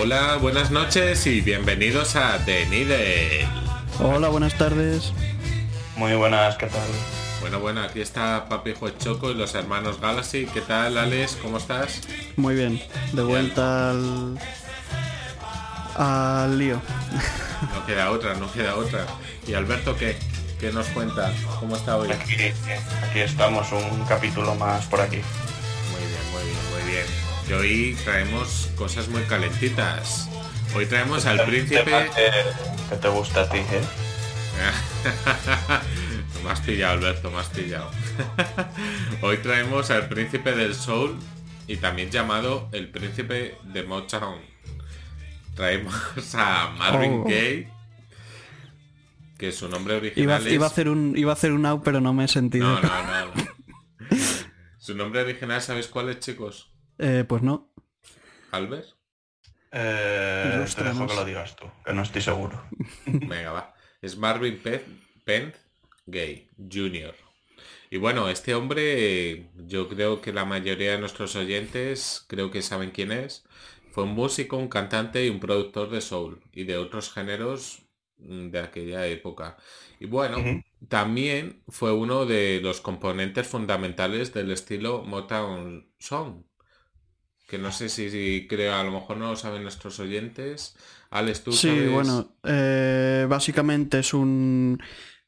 Hola, buenas noches y bienvenidos a The Needle. Hola, buenas tardes. Muy buenas, ¿qué tal? Bueno, bueno, aquí está Papi Juez Choco y los hermanos Galaxy. ¿Qué tal, Alex? ¿Cómo estás? Muy bien. De vuelta al. al lío. No queda otra, no queda otra. ¿Y Alberto qué? ¿Qué nos cuenta? ¿Cómo está hoy? Aquí, aquí estamos, un capítulo más por aquí. Muy bien, muy bien, muy bien. Y hoy traemos cosas muy calentitas. Hoy traemos al príncipe... Que, que te gusta a ti, ¿eh? me has pillado, Alberto, me has pillado. Hoy traemos al príncipe del soul y también llamado el príncipe de Motown. Traemos a Marvin Oh. Gaye, que su nombre Iba, original es... iba a hacer un iba a hacer un out, pero no me he sentido. No, no, no. no. Su nombre original, ¿sabéis cuál es, chicos? Eh, pues no. ¿Albert? Eh, te dejo que lo digas tú, que no estoy seguro. Venga, va. Es Marvin Penn, Gay Jr. Y bueno, este hombre, yo creo que la mayoría de nuestros oyentes creo que saben quién es. Fue un músico, un cantante y un productor de soul y de otros géneros mm, de aquella época. Y bueno, también fue uno de los componentes fundamentales del estilo Motown Song. Que no sé si, si creo, a lo mejor no lo saben nuestros oyentes. Alex, tú Sí, sabes- bueno, eh, básicamente es un,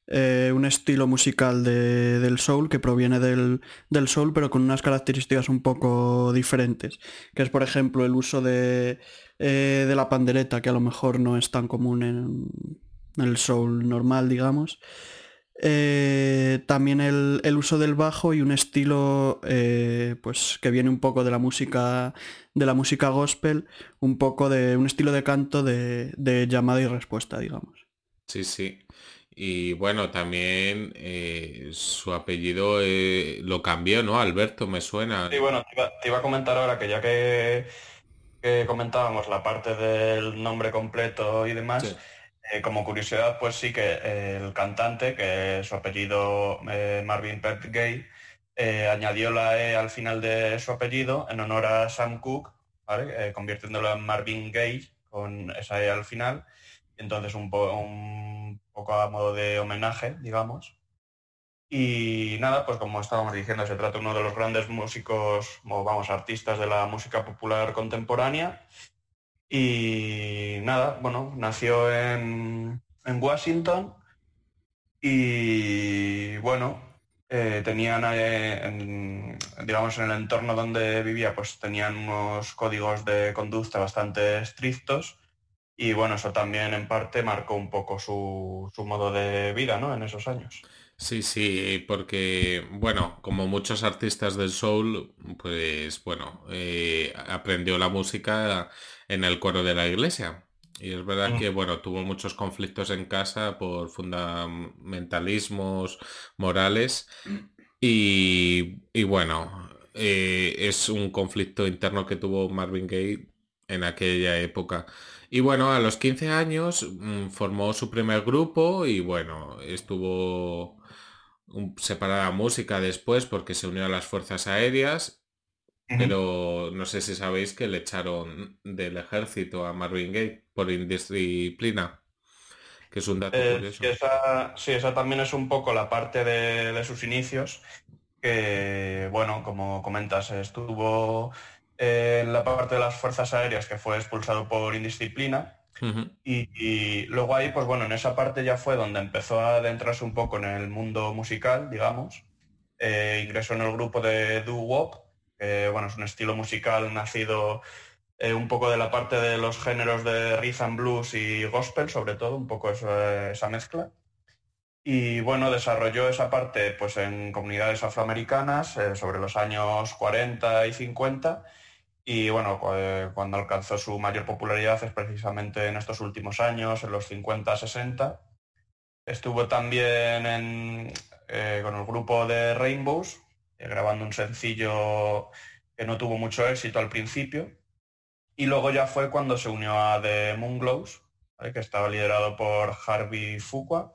eh, un estilo musical de- del soul que proviene del, del soul, pero con unas características un poco diferentes. Que es, por ejemplo, el uso de, eh, de la pandereta, que a lo mejor no es tan común en, en el soul normal, digamos. Eh, también el, el uso del bajo y un estilo eh, pues que viene un poco de la música de la música gospel, un poco de un estilo de canto de, de llamada y respuesta, digamos. Sí, sí. Y bueno, también eh, su apellido eh, lo cambió, ¿no? Alberto, me suena. Sí, bueno, te iba, te iba a comentar ahora que ya que, que comentábamos la parte del nombre completo y demás, Sí. Eh, como curiosidad, pues sí que eh, el cantante, que su apellido eh, Marvin Pett Gay, eh, añadió la E al final de su apellido en honor a Sam Cooke, ¿vale? Convirtiéndolo en Marvin Gaye con esa E al final. Entonces un, po- un poco a modo de homenaje, digamos. Y nada, pues como estábamos diciendo, se trata de uno de los grandes músicos, vamos, artistas de la música popular contemporánea. Y nada, bueno, nació en, en Washington y bueno, eh, tenían, eh, en- digamos, en el entorno donde vivía, pues tenían unos códigos de conducta bastante estrictos y bueno, eso también en parte marcó un poco su, su modo de vida, ¿no? En esos años. Sí, sí, porque, bueno, como muchos artistas del soul, pues, bueno, eh, aprendió la música en el coro de la iglesia. Y es verdad Mm. que, bueno, tuvo muchos conflictos en casa por fundamentalismos morales. Y, y bueno, eh, es un conflicto interno que tuvo Marvin Gaye en aquella época. Y bueno, a los 15 años mm, formó su primer grupo y bueno, estuvo separada música después porque se unió a las fuerzas aéreas, pero no sé si sabéis que le echaron del ejército a Marvin Gaye por indisciplina, que es un dato Eh, curioso. sí, esa, sí, esa también es un poco la parte de, de sus inicios, que, bueno, como comentas, estuvo en la parte de las fuerzas aéreas que fue expulsado por indisciplina. Y, luego ahí, pues bueno, en esa parte ya fue donde empezó a adentrarse un poco en el mundo musical, digamos. Eh, ingresó en el grupo de doo wop, que bueno, es un estilo musical nacido eh, un poco de la parte de los géneros de rhythm blues y gospel, sobre todo, un poco esa mezcla. Y bueno, desarrolló esa parte pues, en comunidades afroamericanas eh, sobre los años 40 y 50 y bueno, cuando alcanzó su mayor popularidad es precisamente en estos últimos años, en los 50-60. Estuvo también eh, con el grupo de Rainbows, eh, grabando un sencillo que no tuvo mucho éxito al principio. Y luego ya fue cuando se unió a The Moonglows, que estaba liderado por Harvey Fuqua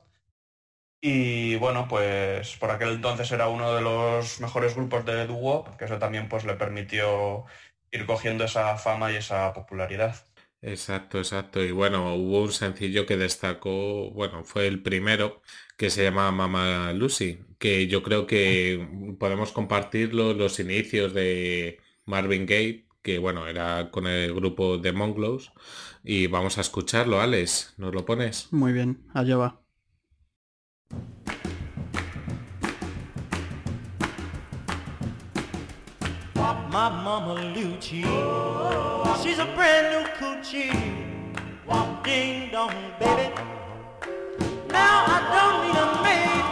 y bueno, pues por aquel entonces era uno de los mejores grupos de doo-wop, que eso también pues le permitió ir cogiendo esa fama y esa popularidad. Exacto, exacto. Y bueno, hubo un sencillo que destacó, bueno, fue el primero, que se llama Mama Lucy, que yo creo que podemos compartirlo los inicios de Marvin Gaye, que bueno, era con el grupo de Monglows. Y vamos a escucharlo, Alex, ¿nos lo pones? Muy bien, allá va. My mama Lucci, she's a brand new coochie. Ding dong, baby. Now I don't need a maybe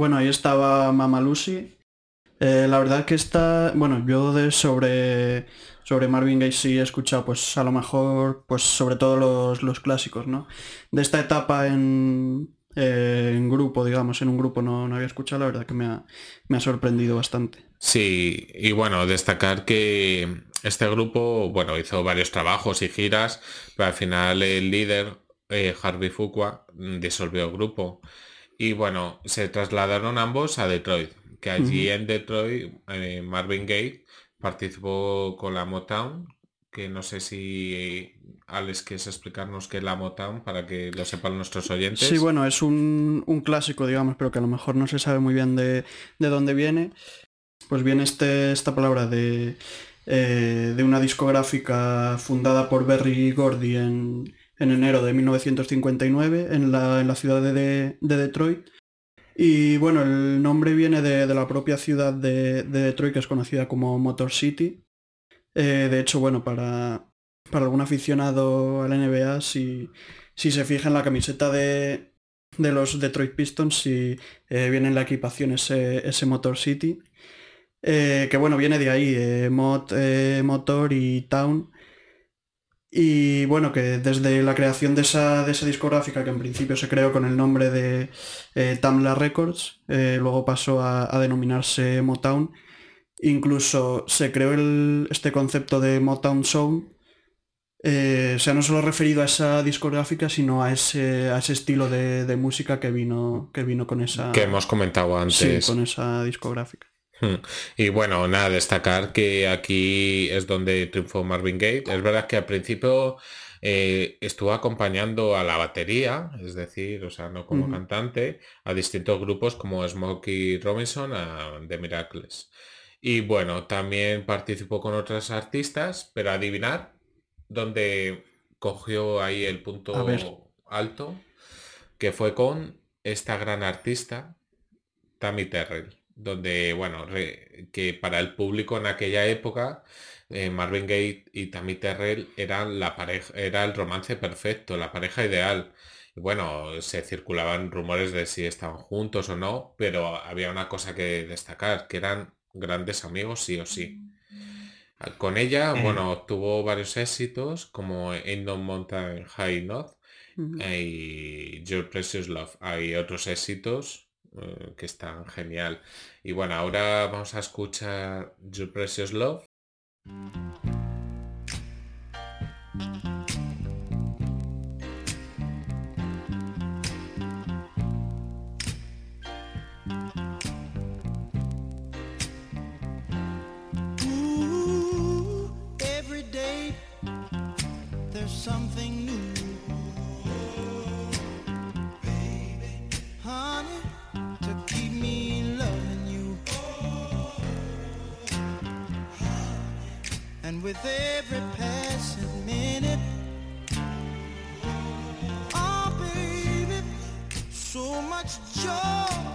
Bueno, ahí estaba Mama Lucy. Eh, la verdad que está, bueno, yo de sobre sobre Marvin Gaye sí he escuchado, pues a lo mejor, pues sobre todo los, los clásicos, ¿no? De esta etapa en, eh, en grupo, digamos, en un grupo no, no había escuchado, la verdad que me ha, me ha sorprendido bastante. Sí, y bueno, destacar que este grupo, bueno, hizo varios trabajos y giras, pero al final el líder, eh, Harvey Fuqua, disolvió el grupo. Y bueno, se trasladaron ambos a Detroit, que allí en Detroit eh, Marvin Gaye participó con la Motown, que no sé si Alex quieres explicarnos qué es la Motown para que lo sepan nuestros oyentes. Sí, bueno, es un, un clásico, digamos, pero que a lo mejor no se sabe muy bien de, de dónde viene. Pues viene este, esta palabra de, eh, de una discográfica fundada por Berry Gordy en, en enero de 1959 en la, en la ciudad de, de, Detroit. Y bueno, el nombre viene de, de la propia ciudad de, de, Detroit que es conocida como Motor City. Eh, de hecho, bueno, para, para algún aficionado al NBA, si, si se fija en la camiseta de, de los Detroit Pistons, si eh, viene en la equipación ese, ese Motor City, eh, que bueno, viene de ahí, eh, Motor y Town. Y bueno, que desde la creación de esa, de esa discográfica, que en principio se creó con el nombre de Tamla Records, luego pasó a, a, denominarse Motown, incluso se creó el, este concepto de Motown Sound, eh, o sea, no solo referido a esa discográfica, sino a ese, a ese estilo de, música que vino, que vino con esa... Que hemos comentado antes. con esa discográfica. Hmm. Y bueno, nada, destacar que aquí es donde triunfó Marvin Gaye. Es verdad que al principio eh, estuvo acompañando a la batería, es decir, o sea, no como cantante, a distintos grupos como Smokey Robinson, a The Miracles. Y bueno, también participó con otras artistas, pero adivinar, donde cogió ahí el punto alto, que fue con esta gran artista, Tammy Terrell, donde, bueno, que para el público en aquella época, eh, Marvin Gaye y Tammy Terrell eran la pareja, era el romance perfecto, la pareja ideal. Y bueno, se circulaban rumores de si estaban juntos o no, pero había una cosa que destacar, que eran grandes amigos sí o sí. Con ella, eh. bueno, tuvo varios éxitos como In No Mountain High North y Your Precious Love. Hay otros éxitos eh, que están genial. Y bueno, ahora vamos a escuchar Your Precious Love. With every passing minute. Oh, baby, so much joy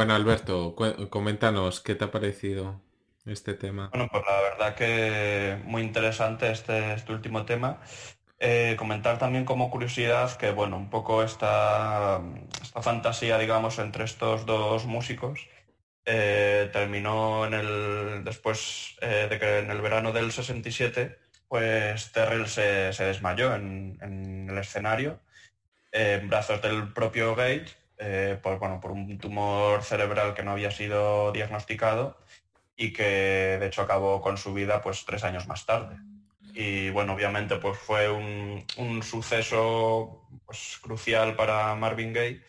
Bueno, Alberto, coméntanos, ¿qué te ha parecido este tema? Bueno, pues la verdad que muy interesante este, este último tema. Eh, comentar también como curiosidad que, bueno, un poco esta, esta fantasía, digamos, entre estos dos músicos eh, terminó en el, después eh, de que en el verano del 67, pues Terrell se, desmayó en, el escenario, en brazos del propio Gage, por, bueno, por un tumor cerebral que no había sido diagnosticado y que de hecho acabó con su vida pues tres años más tarde. Y bueno, obviamente pues fue un, un suceso pues, crucial para Marvin Gaye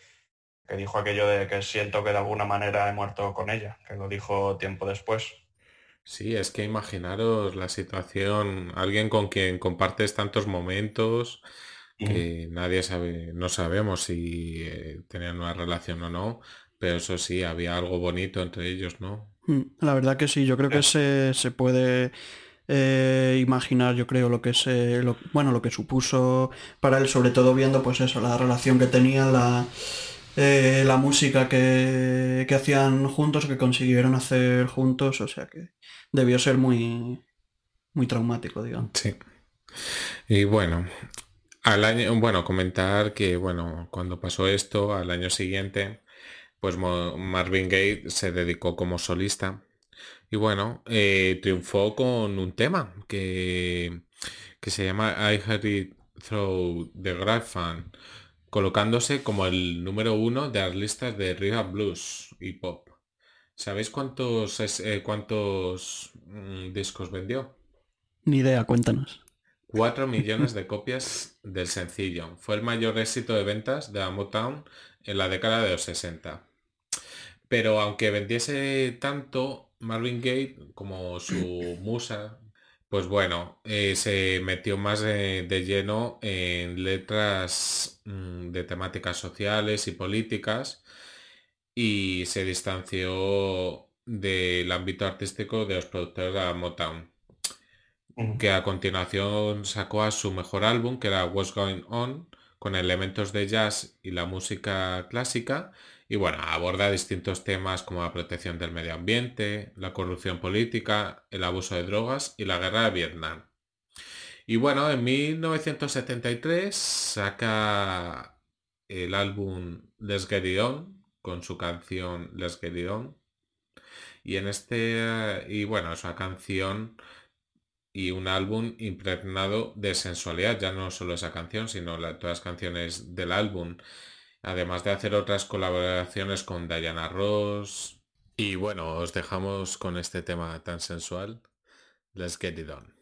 que dijo aquello de que siento que de alguna manera he muerto con ella, que lo dijo tiempo después. Sí, es que imaginaros la situación, alguien con quien compartes tantos momentos que nadie sabe, no sabemos si eh, tenían una relación o no, pero eso sí, había algo bonito entre ellos, ¿no? Mm, la verdad que sí, yo creo que se, se puede eh, imaginar, yo creo, lo que se, bueno, lo que supuso para él, sobre todo viendo, pues eso, la relación que tenía, la, eh, la música que, que, hacían juntos, que consiguieron hacer juntos, o sea que debió ser muy, muy traumático, digamos. Sí. Y bueno, al año, bueno, comentar que, bueno, cuando pasó esto, al año siguiente, pues Marvin Gaye se dedicó como solista. Y bueno, eh, triunfó con un tema que, que se llama I Heard It Through the Grapevine colocándose como el número uno de las listas de Riga Blues y Pop. ¿Sabéis cuántos, eh, cuántos mm, discos vendió? Ni idea, cuéntanos. 4 millones de copias del sencillo. Fue el mayor éxito de ventas de la Motown en la década de los 60. Pero aunque vendiese tanto, Marvin Gaye como su musa pues bueno, eh, se metió más de, lleno en letras mm, de temáticas sociales y políticas y se distanció del ámbito artístico de los productores de la Motown, que a continuación sacó a su mejor álbum, que era What's Going On, con elementos de jazz y la música clásica, y bueno, aborda distintos temas como la protección del medio ambiente, la corrupción política, el abuso de drogas y la guerra de Vietnam. Y bueno, en 1973 saca el álbum Let's Get con su canción Let's Get. Y en este, y bueno, esa canción y un álbum impregnado de sensualidad, ya no solo esa canción, sino todas las canciones del álbum además de hacer otras colaboraciones con Diana Ross. Y bueno, os dejamos con este tema tan sensual. Let's get it on.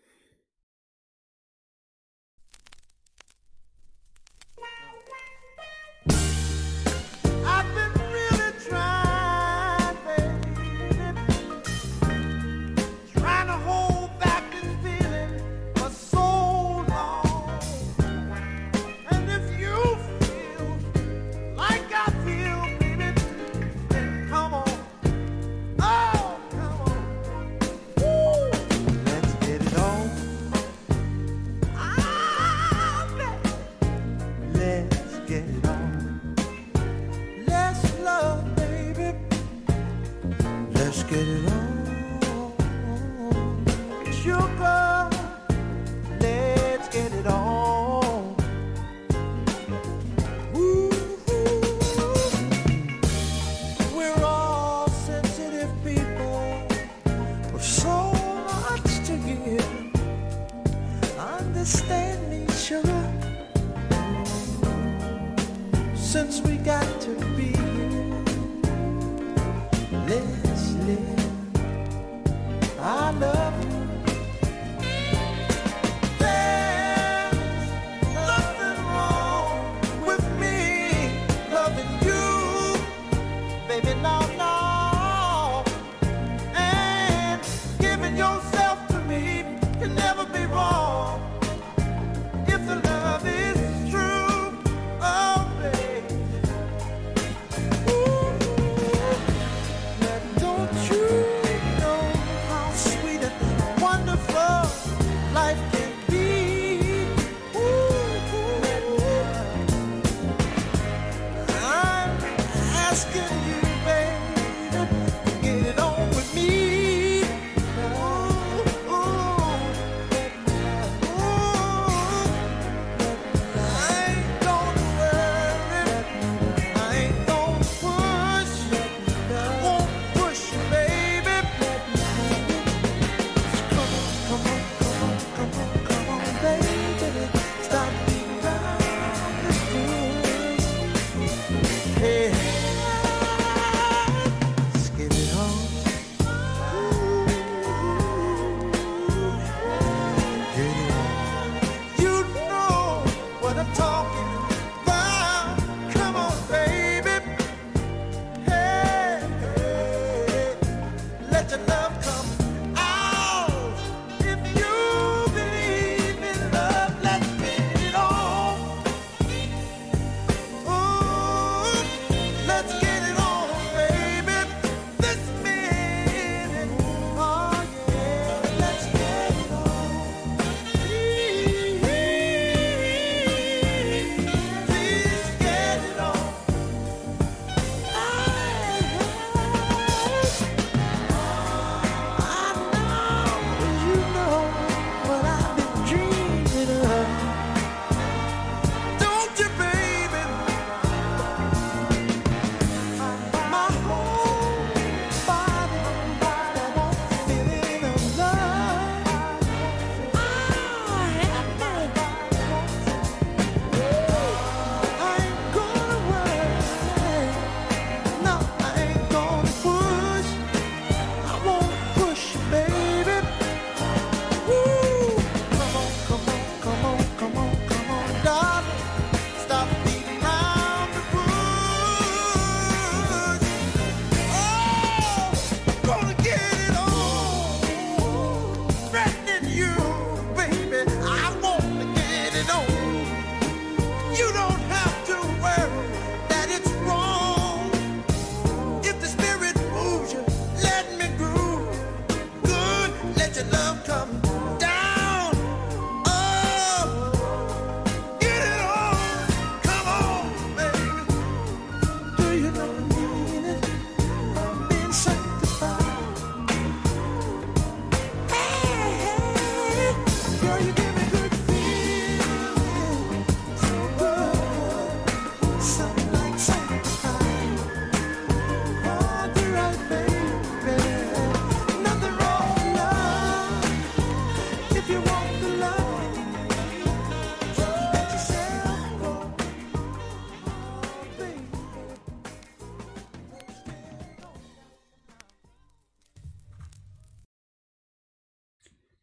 your love come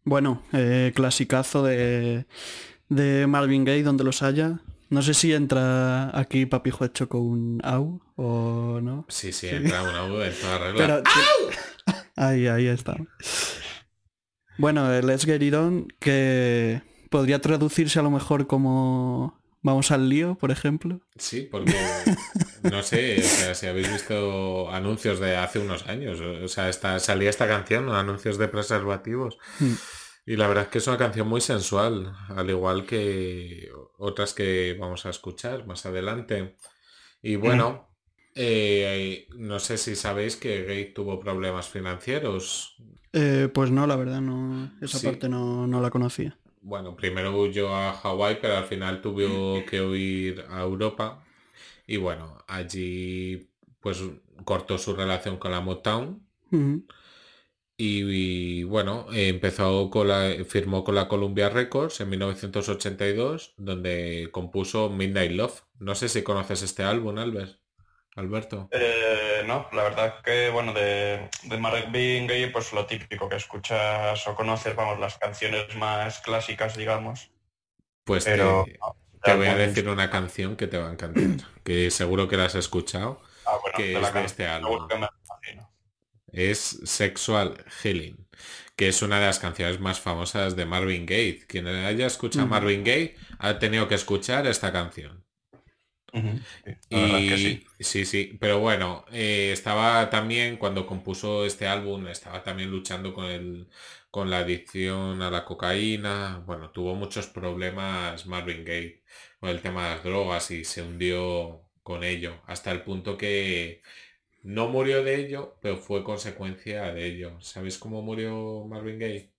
Bueno, eh, clasicazo de, de Marvin Gaye, donde los haya. No sé si entra aquí Papijo hecho con un au o no. Sí, sí, entra un au en toda regla. Pero, ahí, ahí está. Bueno, el Let's Get It On, que podría traducirse a lo mejor como Vamos al lío, por ejemplo. Sí, porque no sé, o sea, si habéis visto anuncios de hace unos años, o sea, esta, salía esta canción, anuncios de preservativos. Hmm. Y la verdad es que es una canción muy sensual, al igual que otras que vamos a escuchar más adelante. Y bueno, eh, no sé si sabéis que Gay tuvo problemas financieros. Eh, pues no, la verdad, no. Esa Sí. parte no, no la conocía. Bueno, primero huyó a Hawái, pero al final tuvo que huir a Europa. Y bueno, allí pues cortó su relación con la Motown. Y, y, bueno, empezó con la, firmó con la Columbia Records en 1982, donde compuso Midnight Love. No sé si conoces este álbum, Albert. Alberto. Eh, no, la verdad que, bueno, de, de Marvin Gaye, pues lo típico que escuchas o conoces, vamos, las canciones más clásicas, digamos. Pues te- Pero... te, voy a decir una canción que te va a encantar, que seguro que la has escuchado. Ah, bueno, que es de este álbum. es Sexual Healing, que es una de las canciones más famosas de Marvin Gaye. Quien haya escuchado a Ujú. Marvin Gaye ha tenido que escuchar esta canción. Sí, Y que sí. sí, sí, pero bueno, eh, estaba también cuando compuso este álbum, estaba también luchando con el, con la adicción a la cocaína. Bueno, tuvo muchos problemas Marvin Gaye con el tema de las drogas y se hundió con ello, hasta el punto que no murió de ello, pero fue consecuencia de ello. ¿Sabéis cómo murió Marvin Gaye?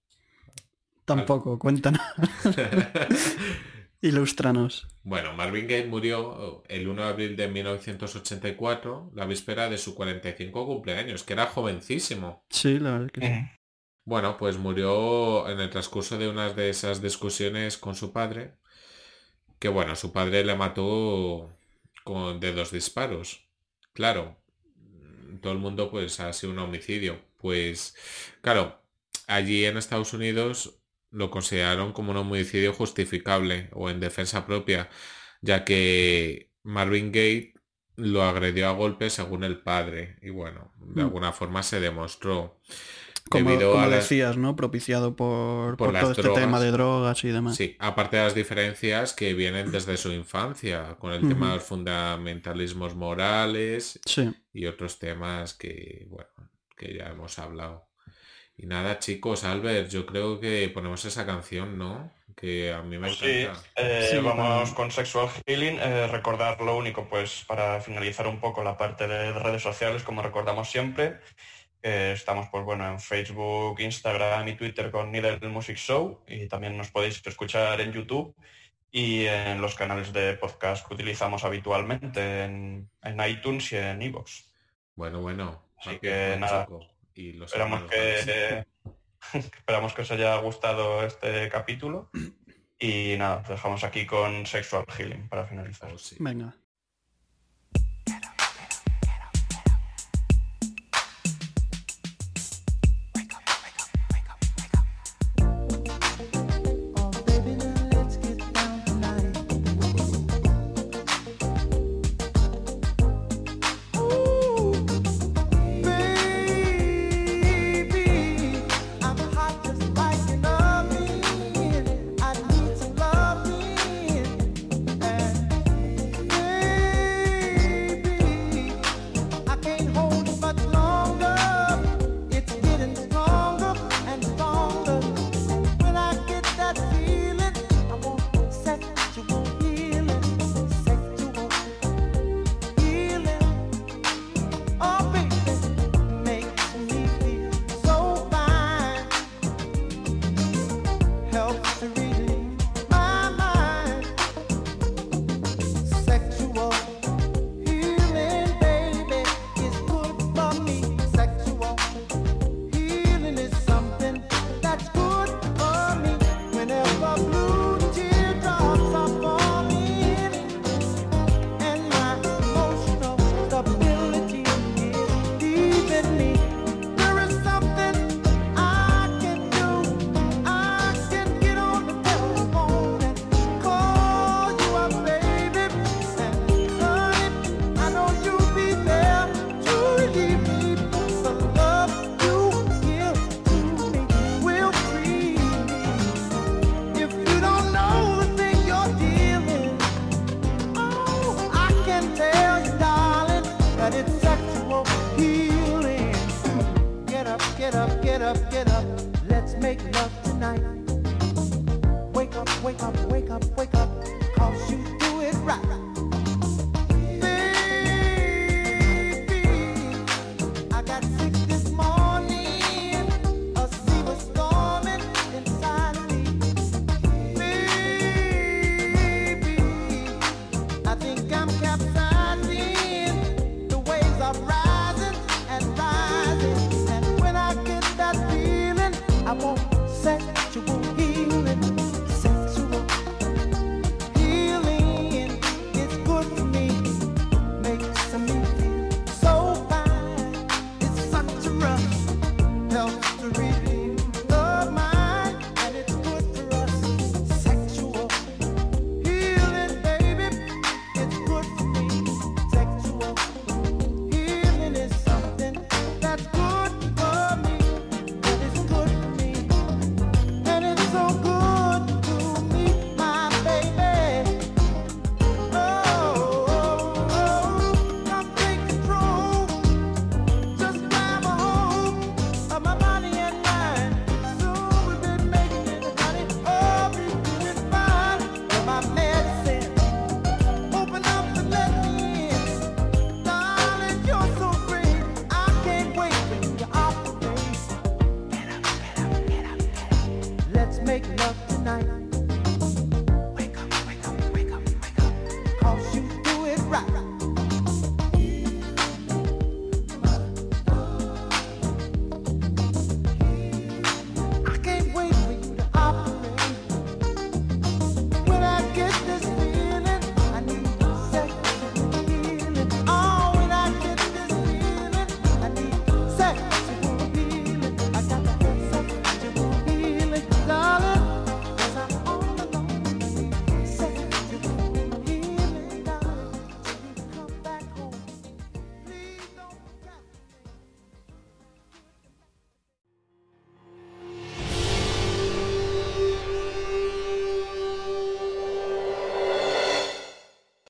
Tampoco, cuéntanos. Ilústranos. Bueno, Marvin Gaye murió el 1 de abril de 1984, la víspera de su 45 cumpleaños, que era jovencísimo. Sí, la verdad que sí. Bueno, pues murió en el transcurso de unas de esas discusiones con su padre, que bueno, su padre le mató con de dos disparos. Claro, todo el mundo pues ha sido un homicidio. Pues claro, allí en Estados Unidos lo consideraron como un homicidio justificable o en defensa propia, ya que Marvin Gaye lo agredió a golpes según el padre y bueno, de Mm. alguna forma se demostró. Como, debido como a la- decías, ¿no? Propiciado por, Por todo este drogas. tema de drogas y demás. Sí, aparte de las diferencias que vienen desde su infancia, con el tema de los fundamentalismos morales Sí. y otros temas que, bueno, que ya hemos hablado. Y nada, chicos, Albert, yo creo que ponemos esa canción, ¿no? Que a mí me Pues sí, encanta. eh, Sí, vamos con Sexual Healing. eh, recordar lo único, pues para finalizar un poco la parte de redes sociales, como recordamos siempre. Que estamos, pues bueno, en Facebook, Instagram y Twitter con Needle Music Show. Y también nos podéis escuchar en YouTube y en los canales de podcast que utilizamos habitualmente en, en iTunes y en iVoox. Bueno, bueno. Así que nada. Y los Esperamos que, esperamos que os haya gustado este capítulo. Y nada, os dejamos aquí con Sexual Healing para finalizar. Oh, sí. Venga.